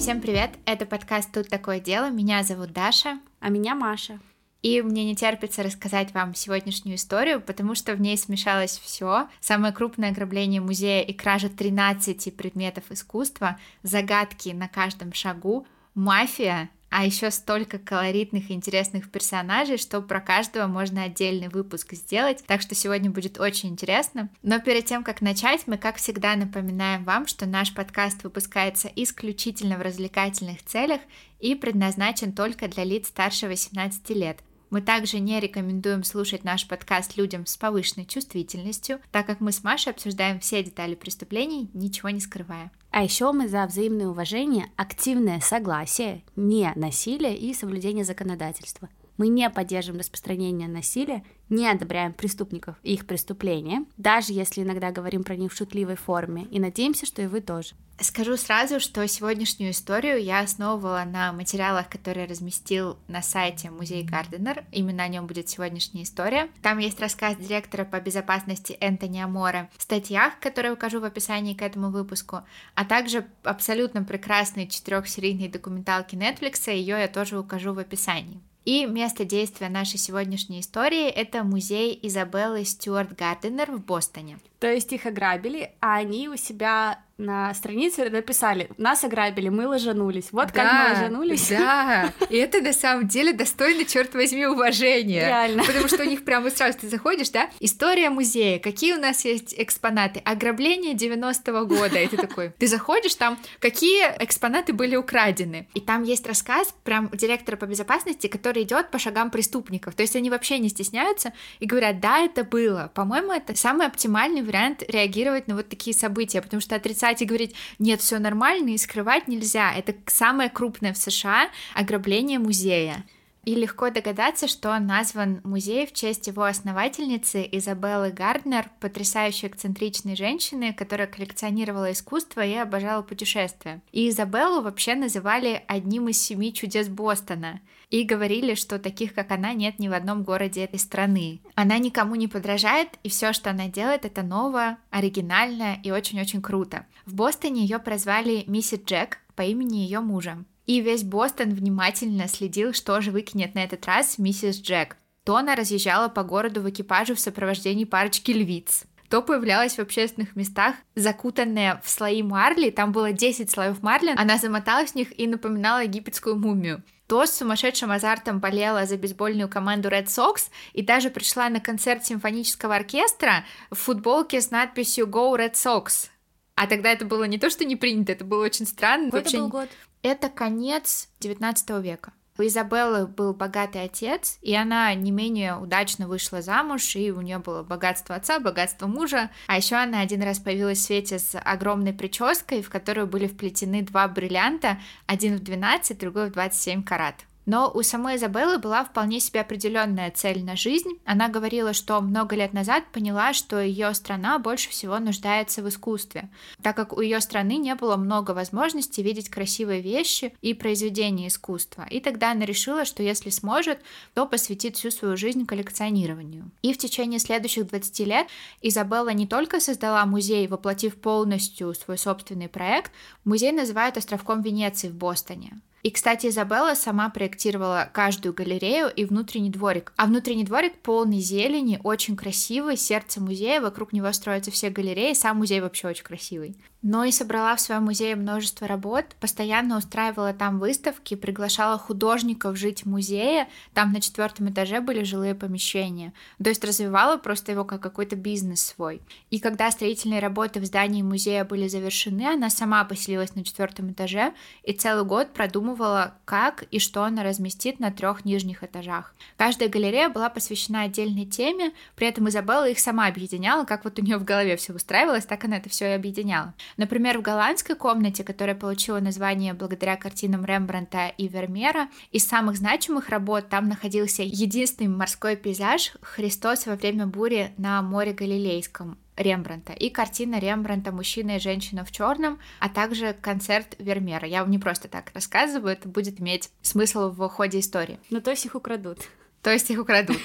Всем привет! Это подкаст «Тут такое дело». Меня зовут Даша. А меня Маша. И мне не терпится рассказать вам сегодняшнюю историю, потому что в ней смешалось все. Самое крупное ограбление музея и кража 13 предметов искусства, загадки на каждом шагу, мафия, а еще столько колоритных и интересных персонажей, что про каждого можно отдельный выпуск сделать, так что сегодня будет очень интересно. Но перед тем, как начать, мы, как всегда, напоминаем вам, что наш подкаст выпускается исключительно в развлекательных целях и предназначен только для лиц старше 18 лет. Мы также не рекомендуем слушать наш подкаст людям с повышенной чувствительностью, так как мы с Машей обсуждаем все детали преступлений, ничего не скрывая. А еще мы за взаимное уважение, активное согласие, не насилие и соблюдение законодательства. Мы не поддерживаем распространение насилия, не одобряем преступников и их преступления, даже если иногда говорим про них в шутливой форме, и надеемся, что и вы тоже. Скажу сразу, что сегодняшнюю историю я основывала на материалах, которые разместил на сайте Музей Гарденер. Именно о нем будет сегодняшняя история. Там есть рассказ директора по безопасности Энтони Амора статьях, которые укажу в описании к этому выпуску, а также абсолютно прекрасной четырехсерийной документалки Netflix, ее я тоже укажу в описании. И место действия нашей сегодняшней истории — это музей Изабеллы Стюарт Гарденер в Бостоне. То есть их ограбили, а они у себя на странице написали, нас ограбили, мы ложанулись. Вот да, как мы ложанулись. Да, и это на самом деле достойно, черт возьми, уважения. Реально. Потому что у них прямо сразу ты заходишь, да, история музея, какие у нас есть экспонаты, ограбление 90-го года, и ты такой, ты заходишь, там, какие экспонаты были украдены. И там есть рассказ прям директора по безопасности, который идет по шагам преступников. То есть они вообще не стесняются и говорят, да, это было. По-моему, это самый оптимальный вариант реагировать на вот такие события, потому что отрицать отрицать и говорить, нет, все нормально, и скрывать нельзя. Это самое крупное в США ограбление музея. И легко догадаться, что он назван музей в честь его основательницы Изабеллы Гарднер, потрясающей эксцентричной женщины, которая коллекционировала искусство и обожала путешествия. И Изабеллу вообще называли одним из семи чудес Бостона. И говорили, что таких, как она, нет ни в одном городе этой страны. Она никому не подражает, и все, что она делает, это новое, оригинальное и очень-очень круто. В Бостоне ее прозвали Миссис Джек по имени ее мужа. И весь Бостон внимательно следил, что же выкинет на этот раз миссис Джек. То она разъезжала по городу в экипаже в сопровождении парочки львиц, то появлялась в общественных местах, закутанная в слои марли, там было 10 слоев марли, она замоталась в них и напоминала египетскую мумию то с сумасшедшим азартом болела за бейсбольную команду Red Sox и даже пришла на концерт симфонического оркестра в футболке с надписью Go Red Sox. А тогда это было не то, что не принято, это было очень странно. Какой Вообще... это был год? Это конец 19 века. У Изабеллы был богатый отец, и она не менее удачно вышла замуж, и у нее было богатство отца, богатство мужа. А еще она один раз появилась в свете с огромной прической, в которую были вплетены два бриллианта, один в 12, другой в 27 карат. Но у самой Изабеллы была вполне себе определенная цель на жизнь. Она говорила, что много лет назад поняла, что ее страна больше всего нуждается в искусстве, так как у ее страны не было много возможностей видеть красивые вещи и произведения искусства. И тогда она решила, что если сможет, то посвятит всю свою жизнь коллекционированию. И в течение следующих 20 лет Изабелла не только создала музей, воплотив полностью свой собственный проект, музей называют островком Венеции в Бостоне. И, кстати, Изабелла сама проектировала каждую галерею и внутренний дворик. А внутренний дворик полный зелени, очень красивый, сердце музея, вокруг него строятся все галереи, сам музей вообще очень красивый но и собрала в своем музее множество работ, постоянно устраивала там выставки, приглашала художников жить в музее, там на четвертом этаже были жилые помещения, то есть развивала просто его как какой-то бизнес свой. И когда строительные работы в здании музея были завершены, она сама поселилась на четвертом этаже и целый год продумывала, как и что она разместит на трех нижних этажах. Каждая галерея была посвящена отдельной теме, при этом Изабелла их сама объединяла, как вот у нее в голове все устраивалось, так она это все и объединяла. Например, в голландской комнате, которая получила название благодаря картинам Рембранта и Вермеера, из самых значимых работ там находился единственный морской пейзаж «Христос во время бури на море Галилейском», Рембранта и картина Рембранта «Мужчина и женщина в черном», а также концерт Вермеера. Я вам не просто так рассказываю, это будет иметь смысл в ходе истории. Ну, то есть их украдут. То есть их украдут.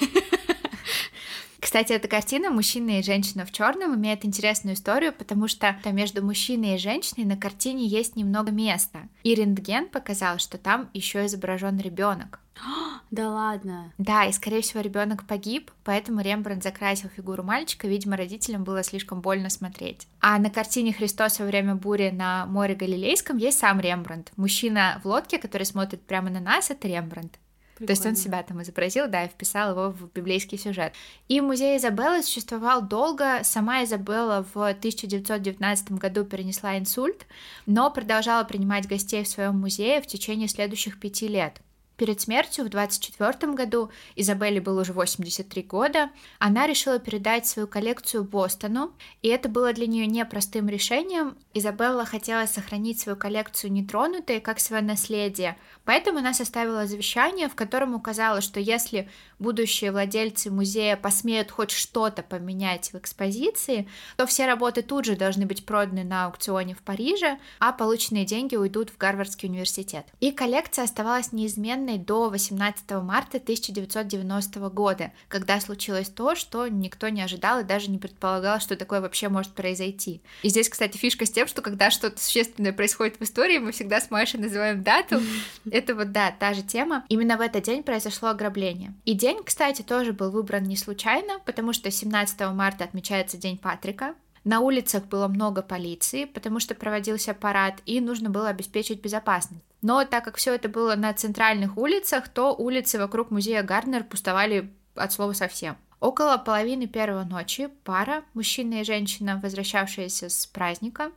Кстати, эта картина «Мужчина и женщина в черном» имеет интересную историю, потому что между мужчиной и женщиной на картине есть немного места. И рентген показал, что там еще изображен ребенок. Да ладно. Да, и скорее всего ребенок погиб, поэтому Рембрандт закрасил фигуру мальчика, видимо, родителям было слишком больно смотреть. А на картине Христос во время бури на море Галилейском есть сам Рембрандт. Мужчина в лодке, который смотрит прямо на нас, это Рембрандт. Прикольно. То есть он себя там изобразил, да, и вписал его в библейский сюжет. И музей Изабеллы существовал долго. Сама Изабелла в 1919 году перенесла инсульт, но продолжала принимать гостей в своем музее в течение следующих пяти лет. Перед смертью в 24 году, Изабелле было уже 83 года, она решила передать свою коллекцию Бостону, и это было для нее непростым решением. Изабелла хотела сохранить свою коллекцию нетронутой, как свое наследие, поэтому она составила завещание, в котором указала, что если будущие владельцы музея посмеют хоть что-то поменять в экспозиции, то все работы тут же должны быть проданы на аукционе в Париже, а полученные деньги уйдут в Гарвардский университет. И коллекция оставалась неизменной Вселенной до 18 марта 1990 года, когда случилось то, что никто не ожидал и даже не предполагал, что такое вообще может произойти. И здесь, кстати, фишка с тем, что когда что-то существенное происходит в истории, мы всегда с Машей называем дату. Это вот, да, та же тема. Именно в этот день произошло ограбление. И день, кстати, тоже был выбран не случайно, потому что 17 марта отмечается День Патрика, на улицах было много полиции, потому что проводился парад, и нужно было обеспечить безопасность. Но так как все это было на центральных улицах, то улицы вокруг музея Гарднер пустовали от слова совсем. Около половины первой ночи пара, мужчина и женщина, возвращавшиеся с праздника,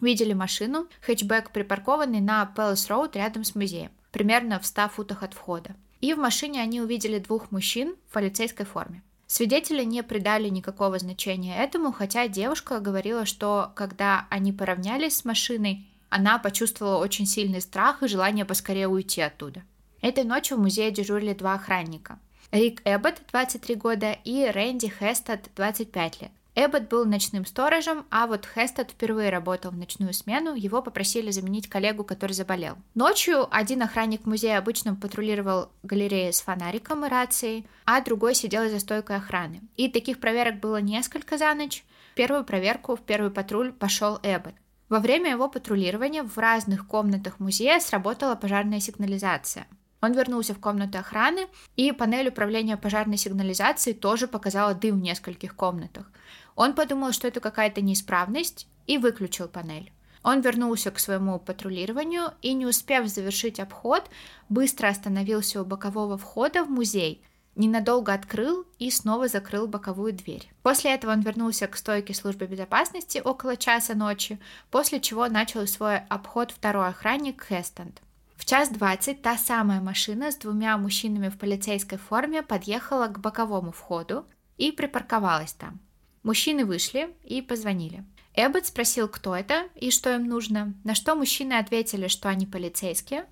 видели машину, хэтчбэк, припаркованный на Пэлас Роуд рядом с музеем, примерно в 100 футах от входа. И в машине они увидели двух мужчин в полицейской форме. Свидетели не придали никакого значения этому, хотя девушка говорила, что когда они поравнялись с машиной, она почувствовала очень сильный страх и желание поскорее уйти оттуда. Этой ночью в музее дежурили два охранника. Рик Эббот, 23 года, и Рэнди Хестед, 25 лет. Эббот был ночным сторожем, а вот Хестед впервые работал в ночную смену, его попросили заменить коллегу, который заболел. Ночью один охранник музея обычно патрулировал галереи с фонариком и рацией, а другой сидел за стойкой охраны. И таких проверок было несколько за ночь. В первую проверку, в первый патруль пошел Эббот. Во время его патрулирования в разных комнатах музея сработала пожарная сигнализация. Он вернулся в комнату охраны, и панель управления пожарной сигнализацией тоже показала дым в нескольких комнатах. Он подумал, что это какая-то неисправность, и выключил панель. Он вернулся к своему патрулированию и, не успев завершить обход, быстро остановился у бокового входа в музей, ненадолго открыл и снова закрыл боковую дверь. После этого он вернулся к стойке службы безопасности около часа ночи, после чего начал свой обход второй охранник Хестонд. В час двадцать та самая машина с двумя мужчинами в полицейской форме подъехала к боковому входу и припарковалась там. Мужчины вышли и позвонили. Эббот спросил, кто это и что им нужно, на что мужчины ответили, что они полицейские,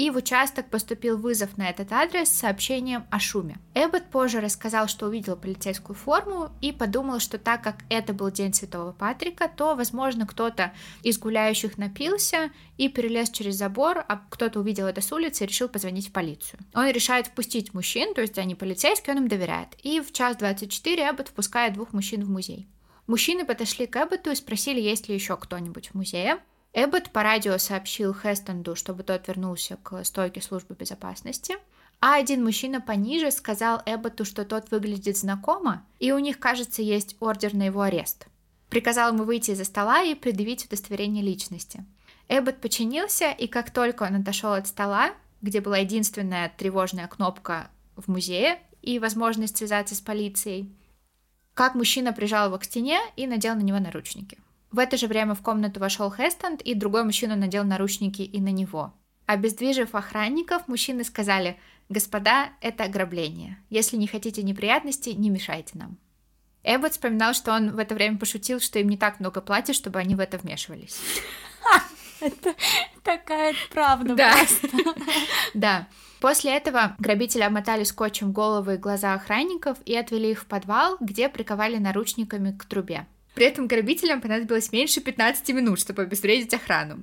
и в участок поступил вызов на этот адрес с сообщением о шуме. Эббот позже рассказал, что увидел полицейскую форму и подумал, что так как это был день Святого Патрика, то, возможно, кто-то из гуляющих напился и перелез через забор, а кто-то увидел это с улицы и решил позвонить в полицию. Он решает впустить мужчин, то есть они полицейские, он им доверяет. И в час 24 Эббот впускает двух мужчин в музей. Мужчины подошли к Эбботу и спросили, есть ли еще кто-нибудь в музее. Эббот по радио сообщил Хестонду, чтобы тот вернулся к стойке службы безопасности, а один мужчина пониже сказал Эбботу, что тот выглядит знакомо, и у них, кажется, есть ордер на его арест. Приказал ему выйти из-за стола и предъявить удостоверение личности. Эббот подчинился, и как только он отошел от стола, где была единственная тревожная кнопка в музее и возможность связаться с полицией, как мужчина прижал его к стене и надел на него наручники. В это же время в комнату вошел Хестонд, и другой мужчина надел наручники и на него. Обездвижив охранников, мужчины сказали, «Господа, это ограбление. Если не хотите неприятностей, не мешайте нам». Эббот вспоминал, что он в это время пошутил, что им не так много платят, чтобы они в это вмешивались. Это такая правда да. Да. После этого грабители обмотали скотчем головы и глаза охранников и отвели их в подвал, где приковали наручниками к трубе. При этом грабителям понадобилось меньше 15 минут, чтобы обезвредить охрану.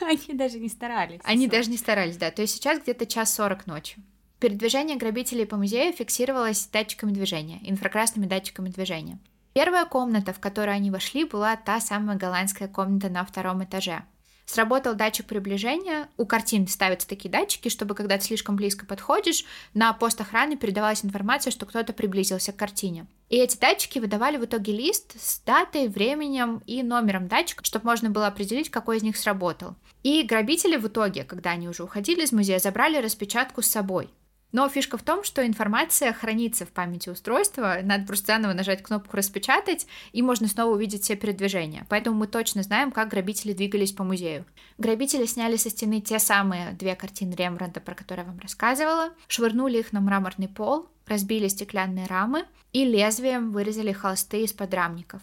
Они даже не старались. Они даже не старались, да. То есть сейчас где-то час сорок ночи. Передвижение грабителей по музею фиксировалось датчиками движения, инфракрасными датчиками движения. Первая комната, в которую они вошли, была та самая голландская комната на втором этаже. Сработал датчик приближения. У картин ставятся такие датчики, чтобы когда ты слишком близко подходишь, на пост охраны передавалась информация, что кто-то приблизился к картине. И эти датчики выдавали в итоге лист с датой, временем и номером датчика, чтобы можно было определить, какой из них сработал. И грабители в итоге, когда они уже уходили из музея, забрали распечатку с собой. Но фишка в том, что информация хранится в памяти устройства, надо просто заново нажать кнопку «Распечатать», и можно снова увидеть все передвижения. Поэтому мы точно знаем, как грабители двигались по музею. Грабители сняли со стены те самые две картины Рембрандта, про которые я вам рассказывала, швырнули их на мраморный пол, разбили стеклянные рамы и лезвием вырезали холсты из подрамников.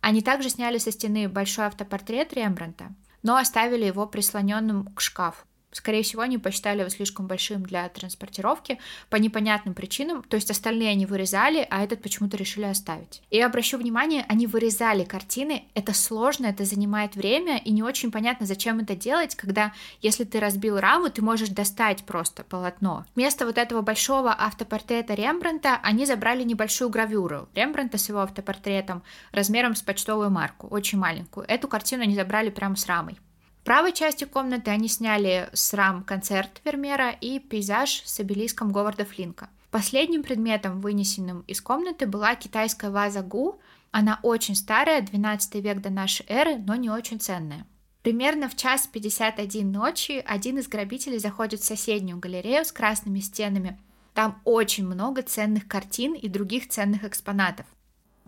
Они также сняли со стены большой автопортрет Рембрандта, но оставили его прислоненным к шкафу. Скорее всего, они посчитали его слишком большим для транспортировки по непонятным причинам. То есть остальные они вырезали, а этот почему-то решили оставить. И обращу внимание, они вырезали картины. Это сложно, это занимает время, и не очень понятно, зачем это делать, когда, если ты разбил раму, ты можешь достать просто полотно. Вместо вот этого большого автопортрета Рембранта они забрали небольшую гравюру Рембранта с его автопортретом размером с почтовую марку, очень маленькую. Эту картину они забрали прямо с рамой правой части комнаты они сняли с рам концерт Вермера и пейзаж с обелиском Говарда Флинка. Последним предметом, вынесенным из комнаты, была китайская ваза Гу. Она очень старая, 12 век до нашей эры, но не очень ценная. Примерно в час 51 ночи один из грабителей заходит в соседнюю галерею с красными стенами. Там очень много ценных картин и других ценных экспонатов.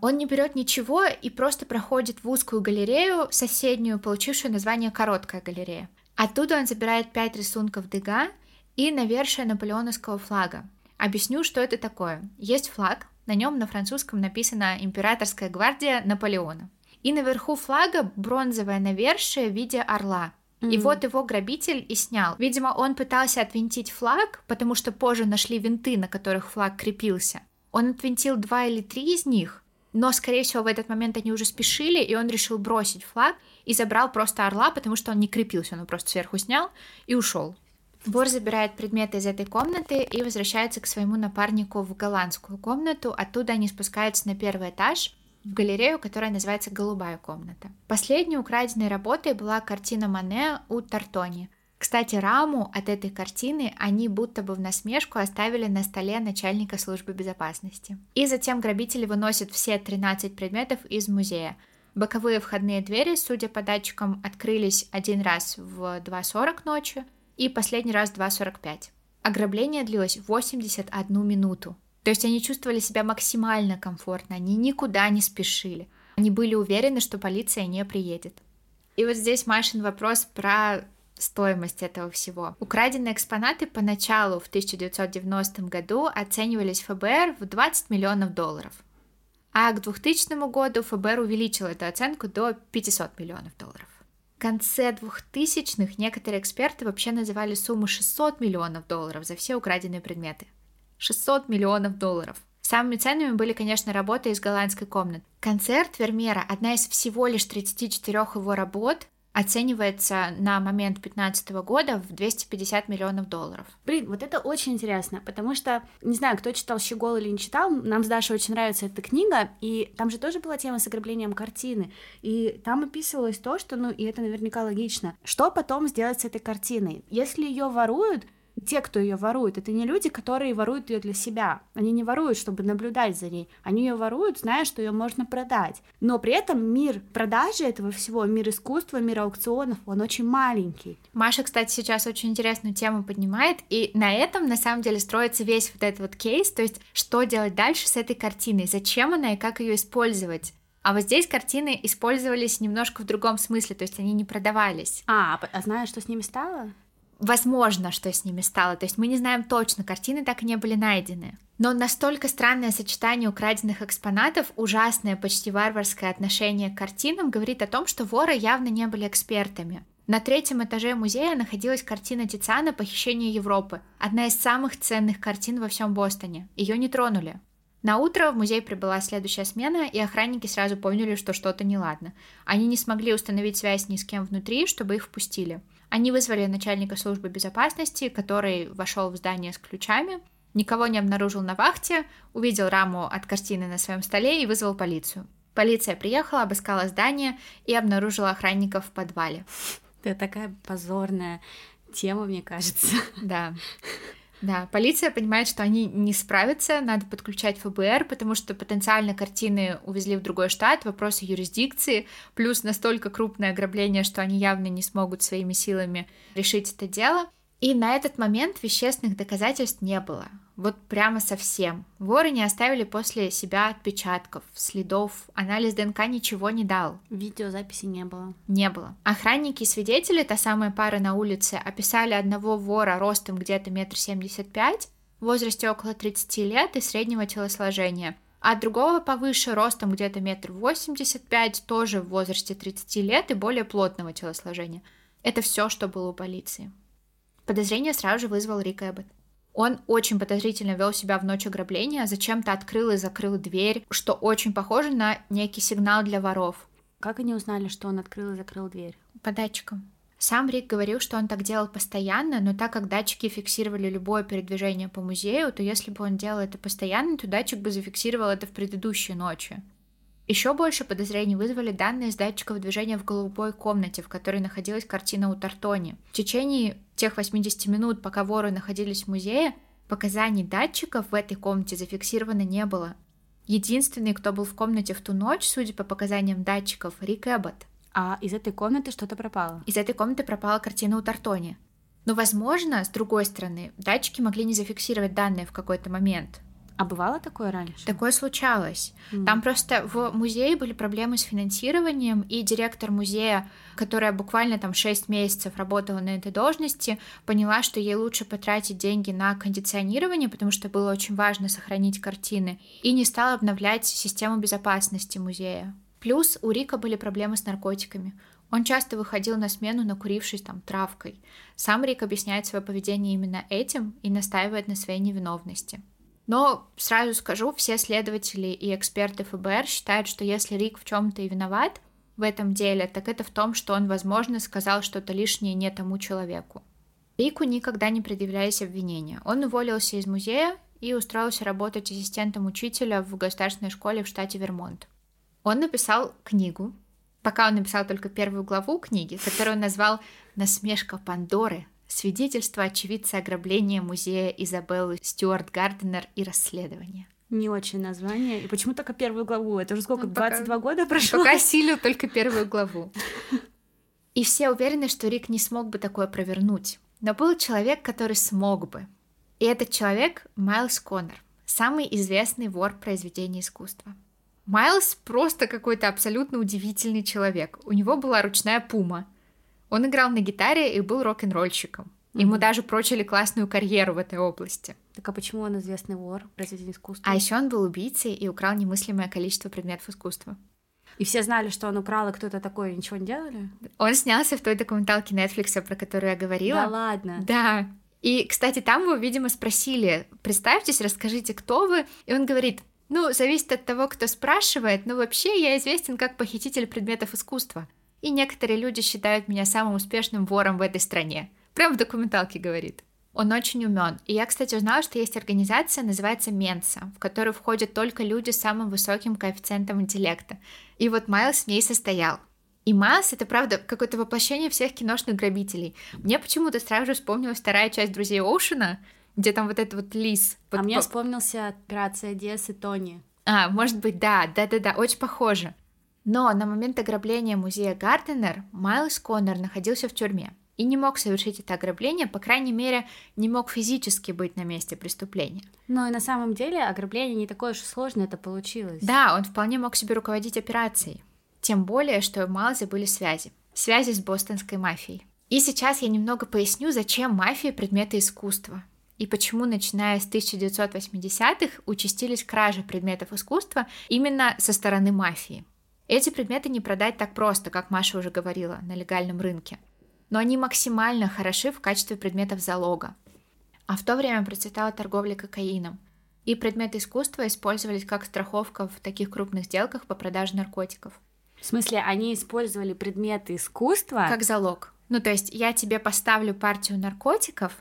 Он не берет ничего и просто проходит в узкую галерею, соседнюю, получившую название «Короткая галерея». Оттуда он забирает пять рисунков Дега и навершие наполеоновского флага. Объясню, что это такое. Есть флаг, на нем на французском написано «Императорская гвардия Наполеона». И наверху флага бронзовое навершие в виде орла. Mm-hmm. И вот его грабитель и снял. Видимо, он пытался отвинтить флаг, потому что позже нашли винты, на которых флаг крепился. Он отвинтил два или три из них, но, скорее всего, в этот момент они уже спешили, и он решил бросить флаг и забрал просто орла, потому что он не крепился, он его просто сверху снял и ушел. Вор забирает предметы из этой комнаты и возвращается к своему напарнику в голландскую комнату. Оттуда они спускаются на первый этаж в галерею, которая называется «Голубая комната». Последней украденной работой была картина Мане у Тартони. Кстати, раму от этой картины они будто бы в насмешку оставили на столе начальника службы безопасности. И затем грабители выносят все 13 предметов из музея. Боковые входные двери, судя по датчикам, открылись один раз в 2.40 ночи и последний раз в 2.45. Ограбление длилось 81 минуту. То есть они чувствовали себя максимально комфортно, они никуда не спешили. Они были уверены, что полиция не приедет. И вот здесь Машин вопрос про стоимость этого всего. Украденные экспонаты поначалу в 1990 году оценивались ФБР в 20 миллионов долларов. А к 2000 году ФБР увеличил эту оценку до 500 миллионов долларов. В конце 2000-х некоторые эксперты вообще называли сумму 600 миллионов долларов за все украденные предметы. 600 миллионов долларов. Самыми ценными были, конечно, работы из голландской комнаты. Концерт Вермера, одна из всего лишь 34 его работ, оценивается на момент 2015 года в 250 миллионов долларов. Блин, вот это очень интересно, потому что, не знаю, кто читал «Щегол» или не читал, нам с Дашей очень нравится эта книга, и там же тоже была тема с ограблением картины, и там описывалось то, что, ну, и это наверняка логично, что потом сделать с этой картиной. Если ее воруют, те, кто ее ворует, это не люди, которые воруют ее для себя. Они не воруют, чтобы наблюдать за ней. Они ее воруют, зная, что ее можно продать. Но при этом мир продажи этого всего, мир искусства, мир аукционов, он очень маленький. Маша, кстати, сейчас очень интересную тему поднимает, и на этом, на самом деле, строится весь вот этот вот кейс, то есть, что делать дальше с этой картиной, зачем она и как ее использовать. А вот здесь картины использовались немножко в другом смысле, то есть они не продавались. А, а знаешь, что с ними стало? Возможно, что с ними стало. То есть мы не знаем точно, картины так и не были найдены. Но настолько странное сочетание украденных экспонатов, ужасное, почти варварское отношение к картинам говорит о том, что воры явно не были экспертами. На третьем этаже музея находилась картина Тициана «Похищение Европы», одна из самых ценных картин во всем Бостоне. Ее не тронули. На утро в музей прибыла следующая смена, и охранники сразу поняли, что что-то неладно. Они не смогли установить связь ни с кем внутри, чтобы их впустили. Они вызвали начальника службы безопасности, который вошел в здание с ключами, никого не обнаружил на вахте, увидел раму от картины на своем столе и вызвал полицию. Полиция приехала, обыскала здание и обнаружила охранников в подвале. Это такая позорная тема, мне кажется. Да. Да, полиция понимает, что они не справятся, надо подключать ФБР, потому что потенциально картины увезли в другой штат, вопросы юрисдикции, плюс настолько крупное ограбление, что они явно не смогут своими силами решить это дело. И на этот момент вещественных доказательств не было. Вот прямо совсем. Воры не оставили после себя отпечатков, следов, анализ ДНК ничего не дал. Видеозаписи не было. Не было. Охранники и свидетели, та самая пара на улице, описали одного вора ростом где-то метр семьдесят пять, в возрасте около 30 лет и среднего телосложения, а другого повыше, ростом где-то метр восемьдесят пять, тоже в возрасте 30 лет и более плотного телосложения. Это все, что было у полиции. Подозрение сразу же вызвал Рик Эббот. Он очень подозрительно вел себя в ночь ограбления, зачем-то открыл и закрыл дверь, что очень похоже на некий сигнал для воров. Как они узнали, что он открыл и закрыл дверь? По датчикам. Сам Рик говорил, что он так делал постоянно, но так как датчики фиксировали любое передвижение по музею, то если бы он делал это постоянно, то датчик бы зафиксировал это в предыдущей ночи. Еще больше подозрений вызвали данные с датчиков движения в голубой комнате, в которой находилась картина у Тартони. В течение тех 80 минут, пока воры находились в музее, показаний датчиков в этой комнате зафиксировано не было. Единственный, кто был в комнате в ту ночь, судя по показаниям датчиков, Рик Эббот. А из этой комнаты что-то пропало? Из этой комнаты пропала картина у Тартони. Но, возможно, с другой стороны, датчики могли не зафиксировать данные в какой-то момент. А бывало такое раньше? Такое случалось. Mm. Там просто в музее были проблемы с финансированием, и директор музея, которая буквально там 6 месяцев работала на этой должности, поняла, что ей лучше потратить деньги на кондиционирование, потому что было очень важно сохранить картины, и не стала обновлять систему безопасности музея. Плюс у Рика были проблемы с наркотиками. Он часто выходил на смену, накурившись там травкой. Сам Рик объясняет свое поведение именно этим и настаивает на своей невиновности. Но сразу скажу, все следователи и эксперты ФБР считают, что если Рик в чем-то и виноват в этом деле, так это в том, что он, возможно, сказал что-то лишнее не тому человеку. Рику никогда не предъявлялись обвинения. Он уволился из музея и устроился работать ассистентом учителя в государственной школе в штате Вермонт. Он написал книгу, пока он написал только первую главу книги, которую он назвал «Насмешка Пандоры Свидетельство очевидца ограбления музея Изабеллы Стюарт Гарденер и расследование. Не очень название. И почему только первую главу? Это уже сколько, ну, 22 года прошло? Пока силю только первую главу. И все уверены, что Рик не смог бы такое провернуть. Но был человек, который смог бы. И этот человек — Майлз Коннор, самый известный вор произведений искусства. Майлз просто какой-то абсолютно удивительный человек. У него была ручная пума — он играл на гитаре и был рок-н-ролльщиком. Ему mm-hmm. даже прочили классную карьеру в этой области. Так а почему он известный вор, произведение искусства? А еще он был убийцей и украл немыслимое количество предметов искусства. И все знали, что он украл, и кто-то такой, ничего не делали? Он снялся в той документалке Netflix, про которую я говорила. Да ладно? Да. И, кстати, там его, видимо, спросили, представьтесь, расскажите, кто вы. И он говорит, ну, зависит от того, кто спрашивает, но вообще я известен как похититель предметов искусства. И некоторые люди считают меня самым успешным вором в этой стране. Прям в документалке говорит. Он очень умен. И я, кстати, узнала, что есть организация, называется Менса, в которую входят только люди с самым высоким коэффициентом интеллекта. И вот Майлз в ней состоял. И Майлз — это, правда, какое-то воплощение всех киношных грабителей. Мне почему-то сразу же вспомнилась вторая часть «Друзей Оушена», где там вот этот вот лис. А мне вспомнился «Операция Диас и Тони». А, может быть, да, да-да-да, очень похоже. Но на момент ограбления музея Гарденер Майлз Коннор находился в тюрьме и не мог совершить это ограбление, по крайней мере, не мог физически быть на месте преступления. Но и на самом деле ограбление не такое уж сложное это получилось. Да, он вполне мог себе руководить операцией. Тем более, что у Майлза были связи. Связи с бостонской мафией. И сейчас я немного поясню, зачем мафия предметы искусства и почему, начиная с 1980-х, участились кражи предметов искусства именно со стороны мафии. Эти предметы не продать так просто, как Маша уже говорила, на легальном рынке. Но они максимально хороши в качестве предметов залога. А в то время процветала торговля кокаином. И предметы искусства использовались как страховка в таких крупных сделках по продаже наркотиков. В смысле, они использовали предметы искусства? Как залог. Ну, то есть я тебе поставлю партию наркотиков,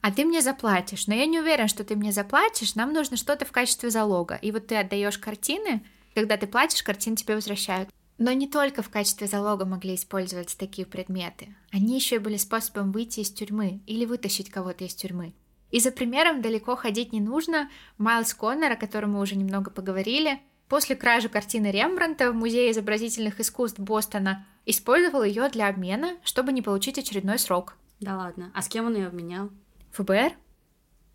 а ты мне заплатишь. Но я не уверен, что ты мне заплатишь, нам нужно что-то в качестве залога. И вот ты отдаешь картины, когда ты платишь, картины тебе возвращают. Но не только в качестве залога могли использоваться такие предметы. Они еще и были способом выйти из тюрьмы или вытащить кого-то из тюрьмы. И за примером далеко ходить не нужно. Майлз Коннор, о котором мы уже немного поговорили, после кражи картины Рембранта в Музее изобразительных искусств Бостона использовал ее для обмена, чтобы не получить очередной срок. Да ладно. А с кем он ее обменял? ФБР.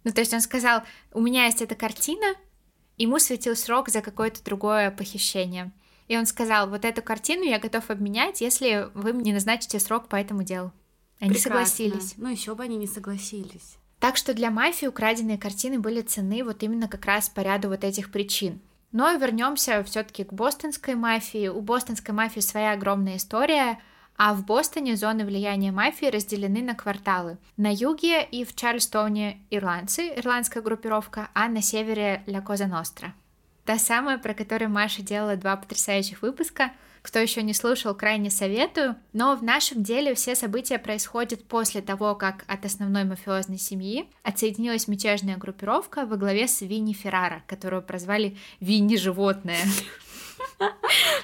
Ну, то есть он сказал, у меня есть эта картина, ему светил срок за какое-то другое похищение. И он сказал, вот эту картину я готов обменять, если вы мне назначите срок по этому делу. Они Прекрасно. согласились. Ну, еще бы они не согласились. Так что для мафии украденные картины были ценны вот именно как раз по ряду вот этих причин. Но вернемся все-таки к бостонской мафии. У бостонской мафии своя огромная история, а в Бостоне зоны влияния мафии разделены на кварталы. На юге и в Чарльстоне ирландцы, ирландская группировка, а на севере Ля Коза Ностра. Та самая, про которую Маша делала два потрясающих выпуска. Кто еще не слушал, крайне советую. Но в нашем деле все события происходят после того, как от основной мафиозной семьи отсоединилась мятежная группировка во главе с Винни Феррара, которую прозвали Винни Животное.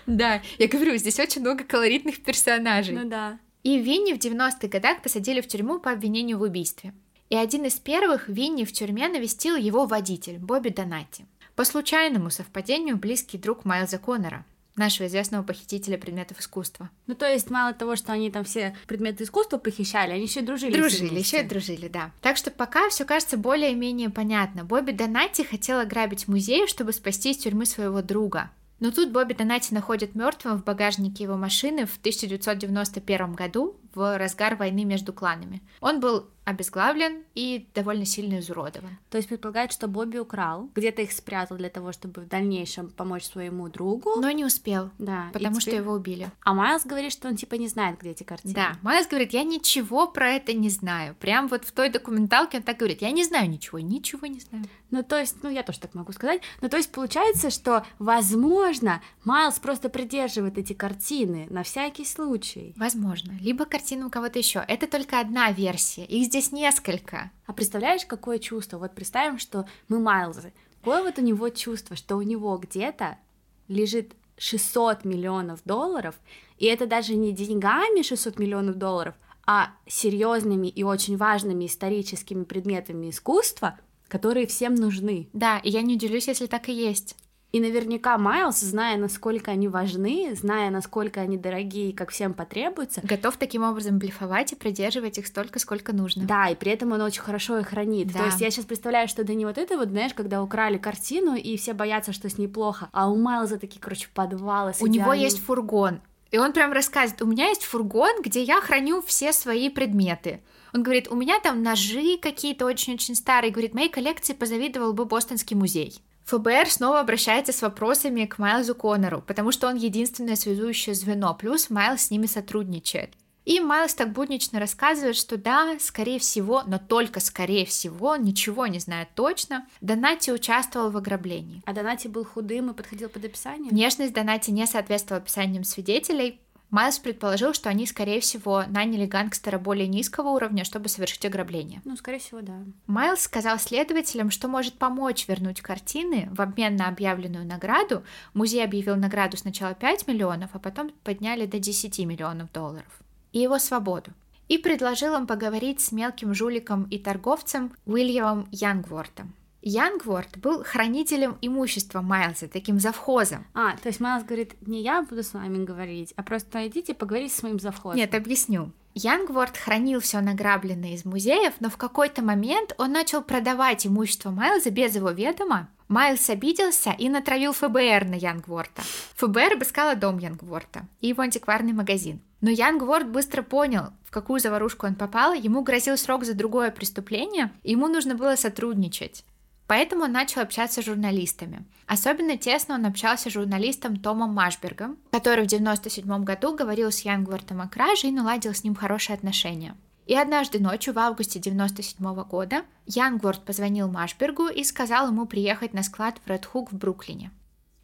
Да, я говорю, здесь очень много колоритных персонажей. Ну да. И Винни в 90-х годах посадили в тюрьму по обвинению в убийстве. И один из первых Винни в тюрьме навестил его водитель, Бобби Донати. По случайному совпадению близкий друг Майлза Коннора, нашего известного похитителя предметов искусства. Ну, то есть, мало того, что они там все предметы искусства похищали, они еще и дружили. Дружили, еще и дружили, да. Так что пока все кажется более-менее понятно. Бобби Донати хотел ограбить музей, чтобы спасти из тюрьмы своего друга. Но тут Бобби Донати находит мертвым в багажнике его машины в 1991 году в разгар войны между кланами. Он был обезглавлен и довольно сильно изуродован. То есть предполагает, что Бобби украл, где-то их спрятал для того, чтобы в дальнейшем помочь своему другу. Но не успел, да, потому теперь... что его убили. А Майлз говорит, что он типа не знает, где эти картины. Да, Майлз говорит, я ничего про это не знаю. Прям вот в той документалке он так говорит, я не знаю ничего, ничего не знаю. Ну, то есть, ну, я тоже так могу сказать. Ну, то есть, получается, что, возможно, Майлз просто придерживает эти картины на всякий случай. Возможно. Либо картину у кого-то еще. Это только одна версия. Их здесь несколько. А представляешь, какое чувство? Вот представим, что мы Майлзы. Какое вот у него чувство, что у него где-то лежит 600 миллионов долларов, и это даже не деньгами 600 миллионов долларов, а серьезными и очень важными историческими предметами искусства, которые всем нужны. Да, и я не удивлюсь, если так и есть. И наверняка Майлз, зная, насколько они важны, зная, насколько они дорогие, как всем потребуется, готов таким образом блефовать и придерживать их столько, сколько нужно. Да, и при этом он очень хорошо их хранит. Да. То есть я сейчас представляю, что это не вот это вот, знаешь, когда украли картину, и все боятся, что с ней плохо, а у Майлза такие, короче, подвалы с У идеальным... него есть фургон, и он прям рассказывает, у меня есть фургон, где я храню все свои предметы. Он говорит, у меня там ножи какие-то очень-очень старые. Говорит, моей коллекции позавидовал бы Бостонский музей. ФБР снова обращается с вопросами к Майлзу Коннору, потому что он единственное связующее звено, плюс Майлз с ними сотрудничает. И Майлз так буднично рассказывает, что да, скорее всего, но только скорее всего, ничего не знает точно, Донати участвовал в ограблении. А Донати был худым и подходил под описание? Внешность Донати не соответствовала описаниям свидетелей, Майлз предположил, что они, скорее всего, наняли гангстера более низкого уровня, чтобы совершить ограбление. Ну, скорее всего, да. Майлз сказал следователям, что может помочь вернуть картины в обмен на объявленную награду. Музей объявил награду сначала 5 миллионов, а потом подняли до 10 миллионов долларов. И его свободу. И предложил им поговорить с мелким жуликом и торговцем Уильямом Янгвортом. Янгворд был хранителем имущества Майлза, таким завхозом. А, то есть Майлз говорит, не я буду с вами говорить, а просто идите поговорить с моим завхозом. Нет, объясню. Янгворд хранил все награбленное из музеев, но в какой-то момент он начал продавать имущество Майлза без его ведома. Майлз обиделся и натравил ФБР на Янгворта. ФБР обыскала дом Янгворта и его антикварный магазин. Но Янгворд быстро понял, в какую заварушку он попал, ему грозил срок за другое преступление, и ему нужно было сотрудничать. Поэтому он начал общаться с журналистами. Особенно тесно он общался с журналистом Томом Машбергом, который в 1997 году говорил с Янгвортом о краже и наладил с ним хорошие отношения. И однажды ночью в августе 1997 года Янгворд позвонил Машбергу и сказал ему приехать на склад в Редхук в Бруклине.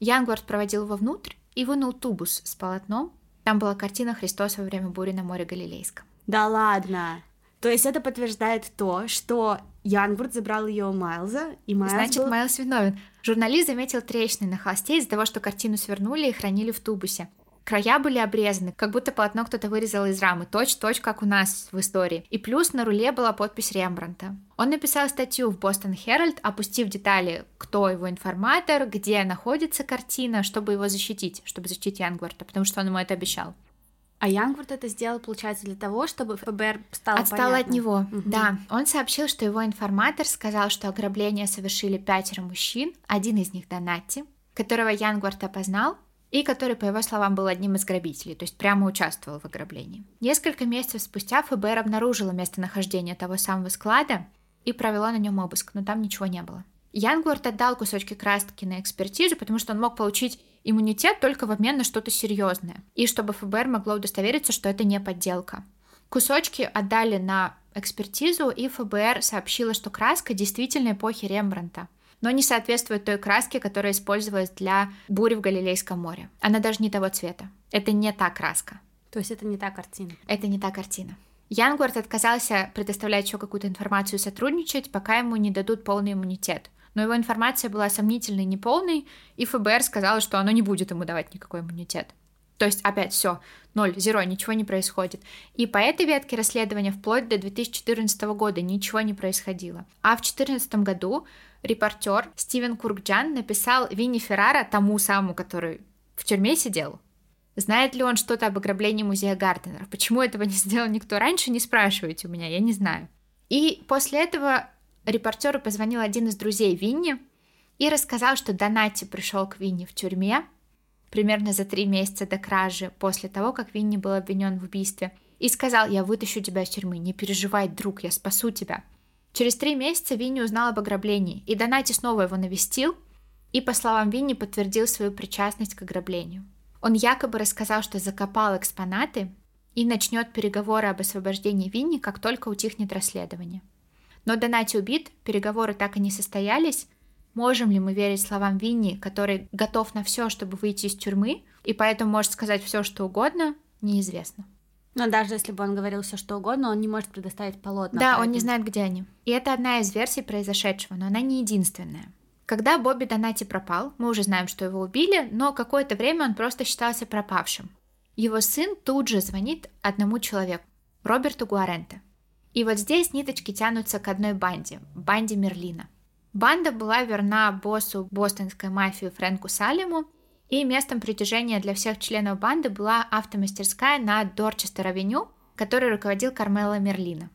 Янгворд проводил его внутрь и вынул тубус с полотном. Там была картина Христоса во время бури на море Галилейском. Да ладно. То есть это подтверждает то, что Янгбурт забрал ее у Майлза, и Майлз Значит, был... Майлз виновен. Журналист заметил трещины на холсте из-за того, что картину свернули и хранили в тубусе. Края были обрезаны, как будто полотно кто-то вырезал из рамы, точь-точь, как у нас в истории. И плюс на руле была подпись Рембранта. Он написал статью в Бостон Herald, опустив детали, кто его информатор, где находится картина, чтобы его защитить, чтобы защитить Янгварта, потому что он ему это обещал. А Янгвард это сделал, получается, для того, чтобы ФБР стало Отстал понятно. от него, Мгм. да. Он сообщил, что его информатор сказал, что ограбление совершили пятеро мужчин, один из них Донати, которого Янгвард опознал, и который, по его словам, был одним из грабителей, то есть прямо участвовал в ограблении. Несколько месяцев спустя ФБР обнаружило местонахождение того самого склада и провело на нем обыск, но там ничего не было. Янгвард отдал кусочки краски на экспертизу, потому что он мог получить иммунитет только в обмен на что-то серьезное, и чтобы ФБР могло удостовериться, что это не подделка. Кусочки отдали на экспертизу, и ФБР сообщило, что краска действительно эпохи Рембранта, но не соответствует той краске, которая использовалась для бури в Галилейском море. Она даже не того цвета. Это не та краска. То есть это не та картина. Это не та картина. Янгвард отказался предоставлять еще какую-то информацию и сотрудничать, пока ему не дадут полный иммунитет. Но его информация была сомнительной неполной, и ФБР сказала, что оно не будет ему давать никакой иммунитет. То есть опять все, ноль, зеро, ничего не происходит. И по этой ветке расследования вплоть до 2014 года ничего не происходило. А в 2014 году репортер Стивен Куркджан написал Винни Феррара, тому самому, который в тюрьме сидел, Знает ли он что-то об ограблении музея Гарденера? Почему этого не сделал никто раньше, не спрашивайте у меня, я не знаю. И после этого репортеру позвонил один из друзей Винни и рассказал, что Донати пришел к Винни в тюрьме примерно за три месяца до кражи, после того, как Винни был обвинен в убийстве, и сказал, я вытащу тебя из тюрьмы, не переживай, друг, я спасу тебя. Через три месяца Винни узнал об ограблении, и Донати снова его навестил, и, по словам Винни, подтвердил свою причастность к ограблению. Он якобы рассказал, что закопал экспонаты и начнет переговоры об освобождении Винни, как только утихнет расследование. Но Донати убит, переговоры так и не состоялись. Можем ли мы верить словам Винни, который готов на все, чтобы выйти из тюрьмы, и поэтому может сказать все, что угодно, неизвестно. Но даже если бы он говорил все что угодно, он не может предоставить полотна. Да, он поэтому- не знает, где они. И это одна из версий произошедшего, но она не единственная. Когда Бобби Донати пропал, мы уже знаем, что его убили, но какое-то время он просто считался пропавшим. Его сын тут же звонит одному человеку, Роберту Гуаренте. И вот здесь ниточки тянутся к одной банде, банде Мерлина. Банда была верна боссу бостонской мафии Фрэнку Салему, и местом притяжения для всех членов банды была автомастерская на Дорчестер-авеню, которой руководил Кармело Мерлина.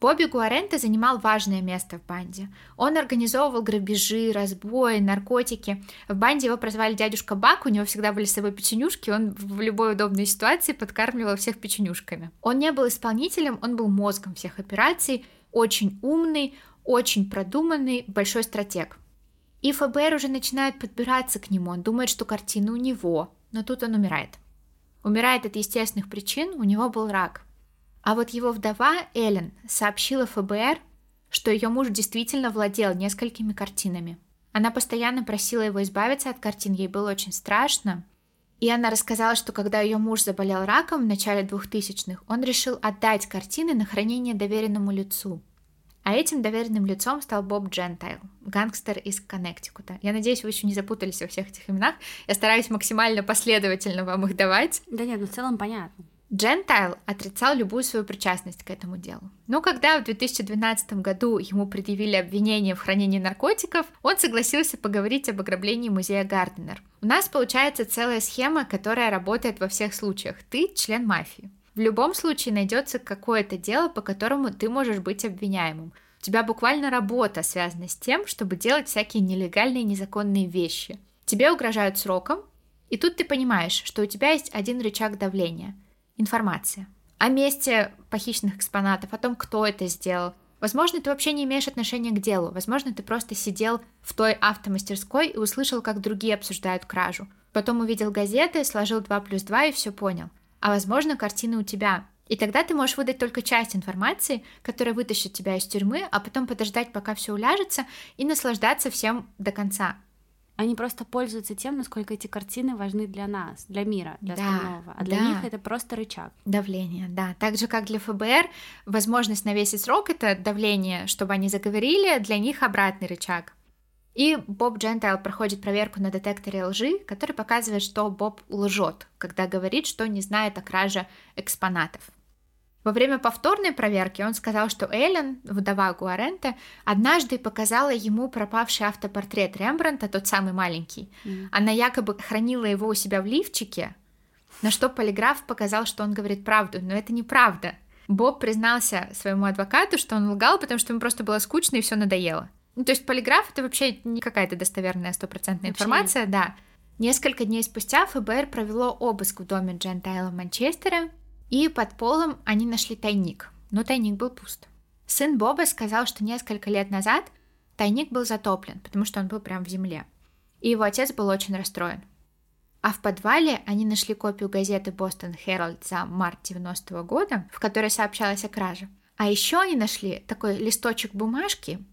Бобби Гуаренте занимал важное место в банде. Он организовывал грабежи, разбои, наркотики. В банде его прозвали дядюшка Бак, у него всегда были с собой печенюшки, он в любой удобной ситуации подкармливал всех печенюшками. Он не был исполнителем, он был мозгом всех операций, очень умный, очень продуманный, большой стратег. И ФБР уже начинает подбираться к нему, он думает, что картина у него, но тут он умирает. Умирает от естественных причин, у него был рак. А вот его вдова Эллен сообщила ФБР, что ее муж действительно владел несколькими картинами. Она постоянно просила его избавиться от картин, ей было очень страшно. И она рассказала, что когда ее муж заболел раком в начале 2000-х, он решил отдать картины на хранение доверенному лицу. А этим доверенным лицом стал Боб Джентайл, гангстер из Коннектикута. Я надеюсь, вы еще не запутались во всех этих именах. Я стараюсь максимально последовательно вам их давать. Да нет, ну в целом понятно. Джентайл отрицал любую свою причастность к этому делу. Но когда в 2012 году ему предъявили обвинение в хранении наркотиков, он согласился поговорить об ограблении музея Гарденер. У нас получается целая схема, которая работает во всех случаях. Ты член мафии. В любом случае найдется какое-то дело, по которому ты можешь быть обвиняемым. У тебя буквально работа связана с тем, чтобы делать всякие нелегальные, незаконные вещи. Тебе угрожают сроком, и тут ты понимаешь, что у тебя есть один рычаг давления – информация о месте похищенных экспонатов, о том, кто это сделал. Возможно, ты вообще не имеешь отношения к делу. Возможно, ты просто сидел в той автомастерской и услышал, как другие обсуждают кражу. Потом увидел газеты, сложил 2 плюс 2 и все понял. А возможно, картины у тебя. И тогда ты можешь выдать только часть информации, которая вытащит тебя из тюрьмы, а потом подождать, пока все уляжется, и наслаждаться всем до конца. Они просто пользуются тем, насколько эти картины важны для нас, для мира, для Да, остального. А для да. них это просто рычаг. Давление, да. Так же, как для ФБР, возможность навесить срок — это давление, чтобы они заговорили, для них обратный рычаг. И Боб Джентайл проходит проверку на детекторе лжи, который показывает, что Боб лжет, когда говорит, что не знает о краже экспонатов. Во время повторной проверки он сказал, что Эллен, вдова Гуарента, однажды показала ему пропавший автопортрет Рембрандта, тот самый маленький. Мгм. Она якобы хранила его у себя в лифчике, на что полиграф показал, что он говорит правду, но это неправда. Боб признался своему адвокату, что он лгал, потому что ему просто было скучно и все надоело. Ну, то есть полиграф это вообще не какая-то достоверная стопроцентная информация, да. Несколько дней спустя ФБР провело обыск в доме Джентайла в Манчестере, и под полом они нашли тайник, но тайник был пуст. Сын Боба сказал, что несколько лет назад тайник был затоплен, потому что он был прям в земле. И его отец был очень расстроен. А в подвале они нашли копию газеты «Бостон Herald за март 90 года, в которой сообщалось о краже. А еще они нашли такой листочек бумажки,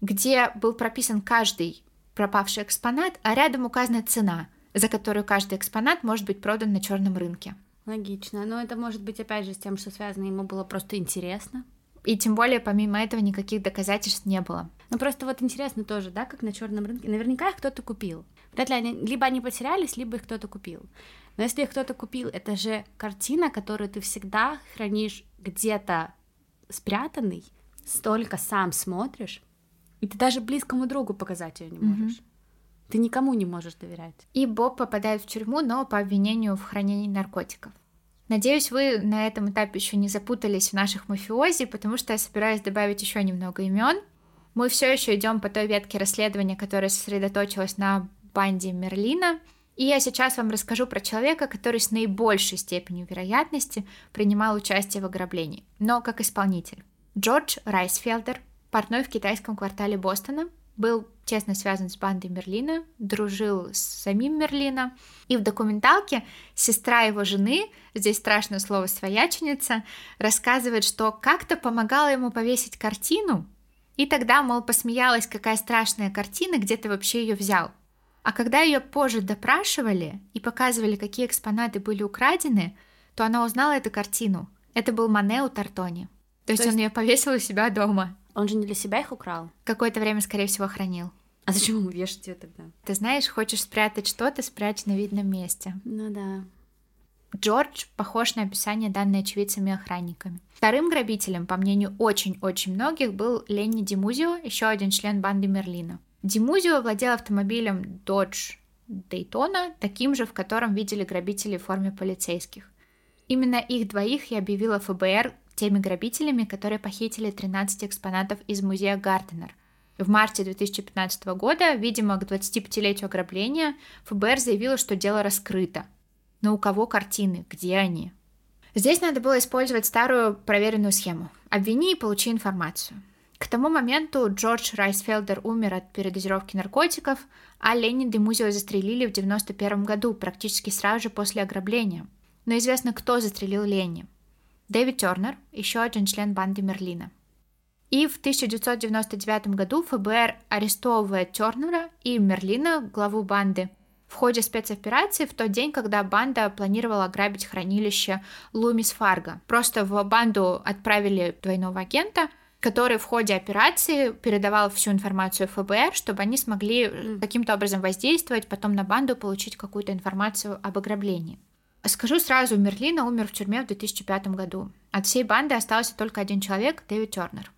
где был прописан каждый пропавший экспонат, а рядом указана цена, за которую каждый экспонат может быть продан на черном рынке. Логично. Но это может быть опять же с тем, что связано, ему было просто интересно. И тем более, помимо этого, никаких доказательств не было. Ну просто вот интересно тоже, да, как на черном рынке. Наверняка их кто-то купил. Вряд ли они, либо они потерялись, либо их кто-то купил. Но если их кто-то купил, это же картина, которую ты всегда хранишь где-то спрятанный, столько сам смотришь, и ты даже близкому другу показать ее не можешь. Ты никому не можешь доверять. И Боб попадает в тюрьму, но по обвинению в хранении наркотиков. Надеюсь, вы на этом этапе еще не запутались в наших мафиози, потому что я собираюсь добавить еще немного имен. Мы все еще идем по той ветке расследования, которая сосредоточилась на банде Мерлина. И я сейчас вам расскажу про человека, который с наибольшей степенью вероятности принимал участие в ограблении, но как исполнитель. Джордж Райсфелдер, портной в китайском квартале Бостона, был тесно связан с бандой Мерлина, дружил с самим Мерлина. И в документалке сестра его жены, здесь страшное слово «свояченица», рассказывает, что как-то помогала ему повесить картину, и тогда, мол, посмеялась, какая страшная картина, где ты вообще ее взял. А когда ее позже допрашивали и показывали, какие экспонаты были украдены, то она узнала эту картину. Это был Мане у Тартони. То есть То он ее повесил у себя дома. Он же не для себя их украл. Какое-то время, скорее всего, хранил. А зачем ему вешать ее тогда? Ты знаешь, хочешь спрятать что-то, спрячь на видном месте. Ну да. Джордж похож на описание, данное очевидцами и охранниками. Вторым грабителем, по мнению очень-очень многих, был Ленни Димузио, еще один член банды Мерлина. Димузио владел автомобилем Dodge Daytona, таким же, в котором видели грабители в форме полицейских. Именно их двоих и объявила ФБР теми грабителями, которые похитили 13 экспонатов из музея Гарденер. В марте 2015 года, видимо, к 25-летию ограбления, ФБР заявило, что дело раскрыто. Но у кого картины? Где они? Здесь надо было использовать старую проверенную схему. Обвини и получи информацию. К тому моменту Джордж Райсфелдер умер от передозировки наркотиков, а Ленни Демузио застрелили в 91 году, практически сразу же после ограбления. Но известно, кто застрелил Ленни. Дэвид Тернер, еще один член банды Мерлина. И в 1999 году ФБР арестовывает Тернера и Мерлина, главу банды, в ходе спецоперации в тот день, когда банда планировала ограбить хранилище Лумис Фарго. Просто в банду отправили двойного агента, который в ходе операции передавал всю информацию ФБР, чтобы они смогли каким-то образом воздействовать, потом на банду получить какую-то информацию об ограблении. Скажу сразу, Мерлина умер в тюрьме в 2005 году. От всей банды остался только один человек, Дэвид Тернер.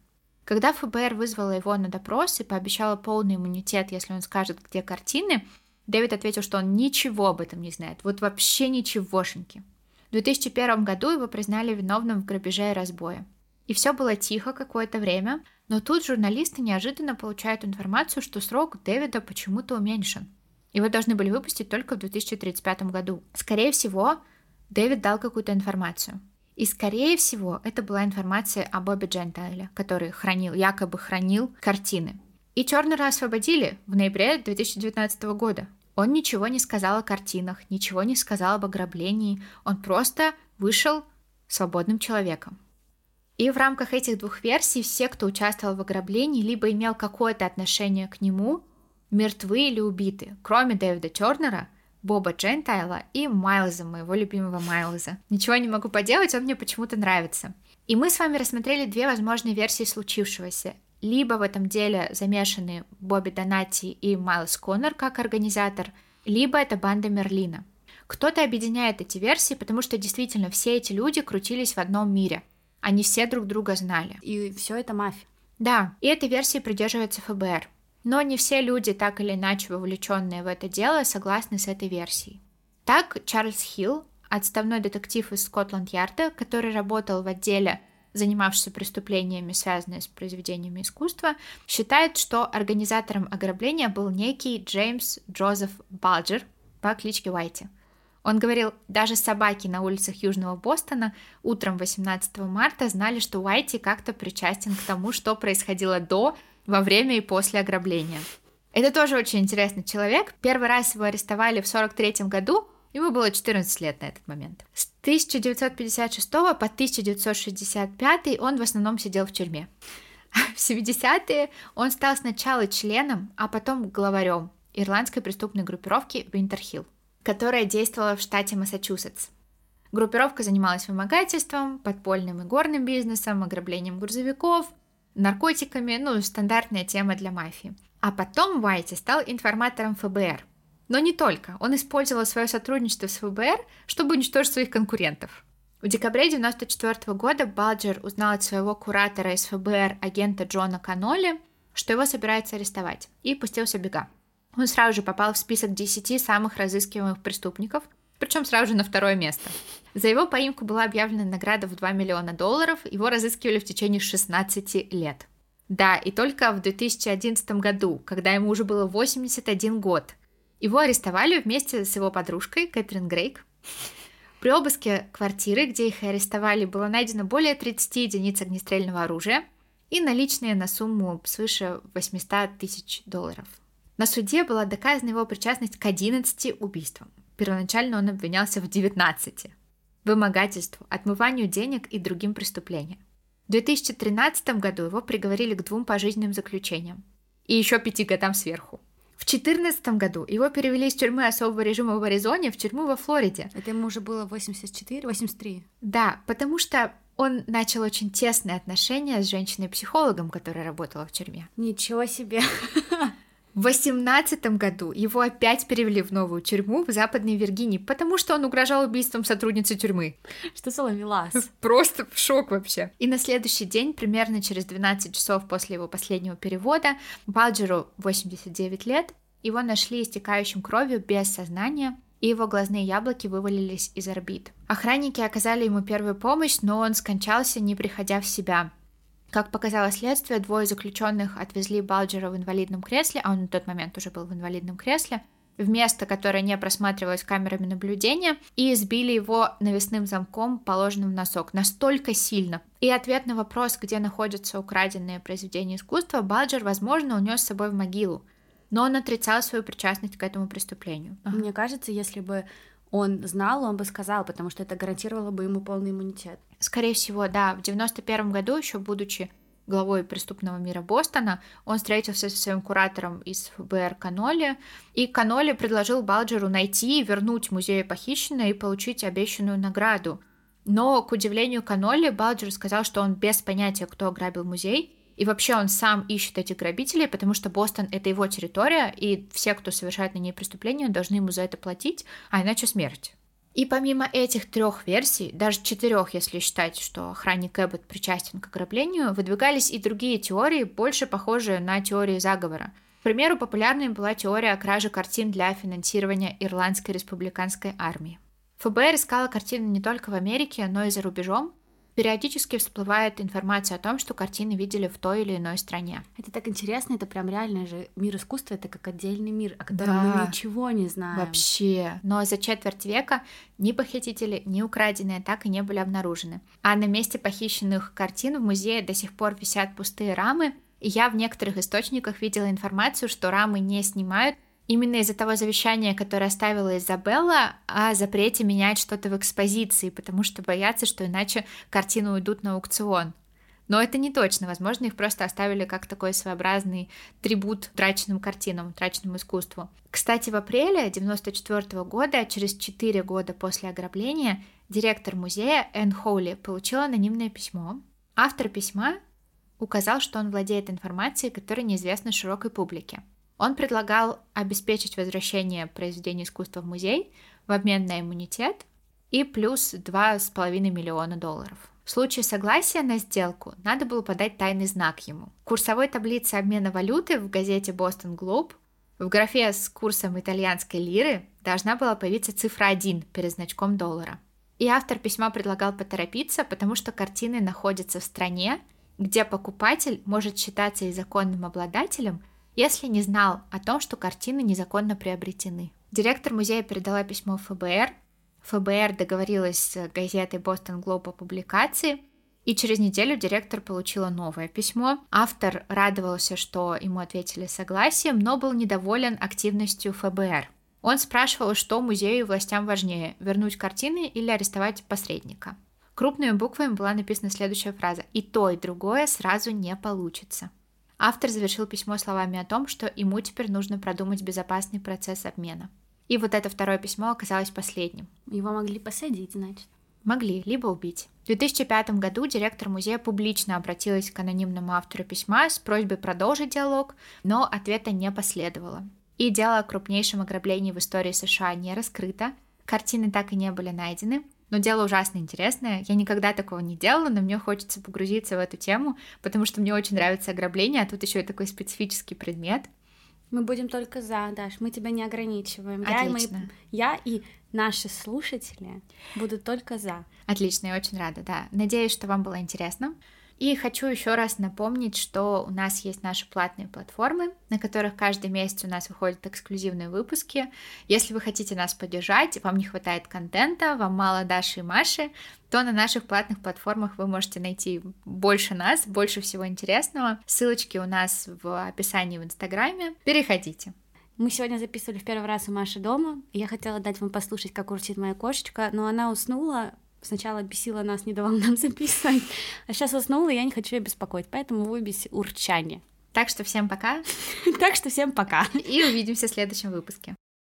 Когда ФБР вызвала его на допрос и пообещала полный иммунитет, если он скажет, где картины, Дэвид ответил, что он ничего об этом не знает, вот вообще ничегошеньки. В 2001 году его признали виновным в грабеже и разбое. И все было тихо какое-то время, но тут журналисты неожиданно получают информацию, что срок Дэвида почему-то уменьшен. Его должны были выпустить только в 2035 году. Скорее всего, Дэвид дал какую-то информацию. И, скорее всего, это была информация о Бобби Джентайле, который хранил, якобы хранил картины. И Чернера освободили в ноябре 2019 года. Он ничего не сказал о картинах, ничего не сказал об ограблении, он просто вышел свободным человеком. И в рамках этих двух версий все, кто участвовал в ограблении, либо имел какое-то отношение к нему, мертвы или убиты, кроме Дэвида Тернера, Боба Джентайла и Майлза, моего любимого Майлза. Ничего не могу поделать, он мне почему-то нравится. И мы с вами рассмотрели две возможные версии случившегося. Либо в этом деле замешаны Бобби Донати и Майлз Коннор как организатор, либо это банда Мерлина. Кто-то объединяет эти версии, потому что действительно все эти люди крутились в одном мире. Они все друг друга знали. И все это мафия. Да, и этой версии придерживается ФБР. Но не все люди, так или иначе вовлеченные в это дело, согласны с этой версией. Так, Чарльз Хилл, отставной детектив из Скотланд-Ярда, который работал в отделе, занимавшийся преступлениями, связанными с произведениями искусства, считает, что организатором ограбления был некий Джеймс Джозеф Балджер по кличке Уайти. Он говорил, даже собаки на улицах Южного Бостона утром 18 марта знали, что Уайти как-то причастен к тому, что происходило до во время и после ограбления. Это тоже очень интересный человек. Первый раз его арестовали в 43 году, ему было 14 лет на этот момент. С 1956 по 1965 он в основном сидел в тюрьме. В 70-е он стал сначала членом, а потом главарем ирландской преступной группировки Винтерхилл, которая действовала в штате Массачусетс. Группировка занималась вымогательством, подпольным и горным бизнесом, ограблением грузовиков – наркотиками, ну, стандартная тема для мафии. А потом Уайти стал информатором ФБР. Но не только. Он использовал свое сотрудничество с ФБР, чтобы уничтожить своих конкурентов. В декабре 1994 года Балджер узнал от своего куратора из ФБР, агента Джона Каноли, что его собираются арестовать, и пустился бега. Он сразу же попал в список 10 самых разыскиваемых преступников, причем сразу же на второе место. За его поимку была объявлена награда в 2 миллиона долларов, его разыскивали в течение 16 лет. Да, и только в 2011 году, когда ему уже было 81 год, его арестовали вместе с его подружкой Кэтрин Грейк. При обыске квартиры, где их арестовали, было найдено более 30 единиц огнестрельного оружия и наличные на сумму свыше 800 тысяч долларов. На суде была доказана его причастность к 11 убийствам. Первоначально он обвинялся в 19 вымогательству, отмыванию денег и другим преступлениям. В 2013 году его приговорили к двум пожизненным заключениям и еще пяти годам сверху. В 2014 году его перевели из тюрьмы особого режима в Аризоне в тюрьму во Флориде. Это ему уже было 84, 83? Да, потому что он начал очень тесные отношения с женщиной-психологом, которая работала в тюрьме. Ничего себе! В 18 году его опять перевели в новую тюрьму в Западной Виргинии, потому что он угрожал убийством сотрудницы тюрьмы. Что за ловелас? Просто в шок вообще. И на следующий день, примерно через 12 часов после его последнего перевода, Балджеру 89 лет, его нашли истекающим кровью без сознания, и его глазные яблоки вывалились из орбит. Охранники оказали ему первую помощь, но он скончался, не приходя в себя. Как показало следствие, двое заключенных отвезли Балджера в инвалидном кресле, а он на тот момент уже был в инвалидном кресле, в место, которое не просматривалось камерами наблюдения, и избили его навесным замком, положенным в носок, настолько сильно. И ответ на вопрос, где находятся украденные произведения искусства, Балджер, возможно, унес с собой в могилу. Но он отрицал свою причастность к этому преступлению. Мне кажется, если бы он знал, он бы сказал, потому что это гарантировало бы ему полный иммунитет. Скорее всего, да. В 91 году, еще будучи главой преступного мира Бостона, он встретился со своим куратором из ФБР Каноли, и Каноли предложил Балджеру найти и вернуть музею похищенное и получить обещанную награду. Но, к удивлению Каноли, Балджер сказал, что он без понятия, кто ограбил музей, и вообще он сам ищет этих грабителей, потому что Бостон — это его территория, и все, кто совершает на ней преступления, должны ему за это платить, а иначе смерть. И помимо этих трех версий, даже четырех, если считать, что охранник Эббот причастен к ограблению, выдвигались и другие теории, больше похожие на теории заговора. К примеру, популярной была теория о краже картин для финансирования Ирландской республиканской армии. ФБР искала картины не только в Америке, но и за рубежом, Периодически всплывает информация о том, что картины видели в той или иной стране. Это так интересно, это прям реально же мир искусства, это как отдельный мир, о котором да, мы ничего не знаем. Вообще. Но за четверть века ни похитители, ни украденные так и не были обнаружены. А на месте похищенных картин в музее до сих пор висят пустые рамы, и я в некоторых источниках видела информацию, что рамы не снимают, именно из-за того завещания, которое оставила Изабелла, о запрете менять что-то в экспозиции, потому что боятся, что иначе картины уйдут на аукцион. Но это не точно. Возможно, их просто оставили как такой своеобразный трибут траченным картинам, траченному искусству. Кстати, в апреле 1994 года, через 4 года после ограбления, директор музея Энн Хоули получила анонимное письмо. Автор письма указал, что он владеет информацией, которая неизвестна широкой публике. Он предлагал обеспечить возвращение произведения искусства в музей в обмен на иммунитет и плюс 2,5 миллиона долларов. В случае согласия на сделку надо было подать тайный знак ему. В курсовой таблице обмена валюты в газете Boston Globe в графе с курсом итальянской лиры должна была появиться цифра 1 перед значком доллара. И автор письма предлагал поторопиться, потому что картины находятся в стране, где покупатель может считаться и законным обладателем, если не знал о том, что картины незаконно приобретены. Директор музея передала письмо ФБР. ФБР договорилась с газетой Boston Globe о публикации, и через неделю директор получила новое письмо. Автор радовался, что ему ответили согласием, но был недоволен активностью ФБР. Он спрашивал, что музею и властям важнее – вернуть картины или арестовать посредника. Крупными буквами была написана следующая фраза «И то, и другое сразу не получится». Автор завершил письмо словами о том, что ему теперь нужно продумать безопасный процесс обмена. И вот это второе письмо оказалось последним. Его могли посадить, значит. Могли, либо убить. В 2005 году директор музея публично обратилась к анонимному автору письма с просьбой продолжить диалог, но ответа не последовало. И дело о крупнейшем ограблении в истории США не раскрыто, картины так и не были найдены, но дело ужасно интересное. Я никогда такого не делала, но мне хочется погрузиться в эту тему, потому что мне очень нравится ограбление, а тут еще и такой специфический предмет. Мы будем только за, Даш, мы тебя не ограничиваем. Отлично. Я, мы, я и наши слушатели будут только за. Отлично, я очень рада, да. Надеюсь, что вам было интересно. И хочу еще раз напомнить, что у нас есть наши платные платформы, на которых каждый месяц у нас выходят эксклюзивные выпуски. Если вы хотите нас поддержать, вам не хватает контента, вам мало Даши и Маши, то на наших платных платформах вы можете найти больше нас, больше всего интересного. Ссылочки у нас в описании в Инстаграме. Переходите. Мы сегодня записывали в первый раз у Маши дома. Я хотела дать вам послушать, как урчит моя кошечка, но она уснула сначала бесила нас, не давала нам записывать, а сейчас уснула, и я не хочу ее беспокоить, поэтому выбесь урчание. Так что всем пока. Так что всем пока. И увидимся в следующем выпуске.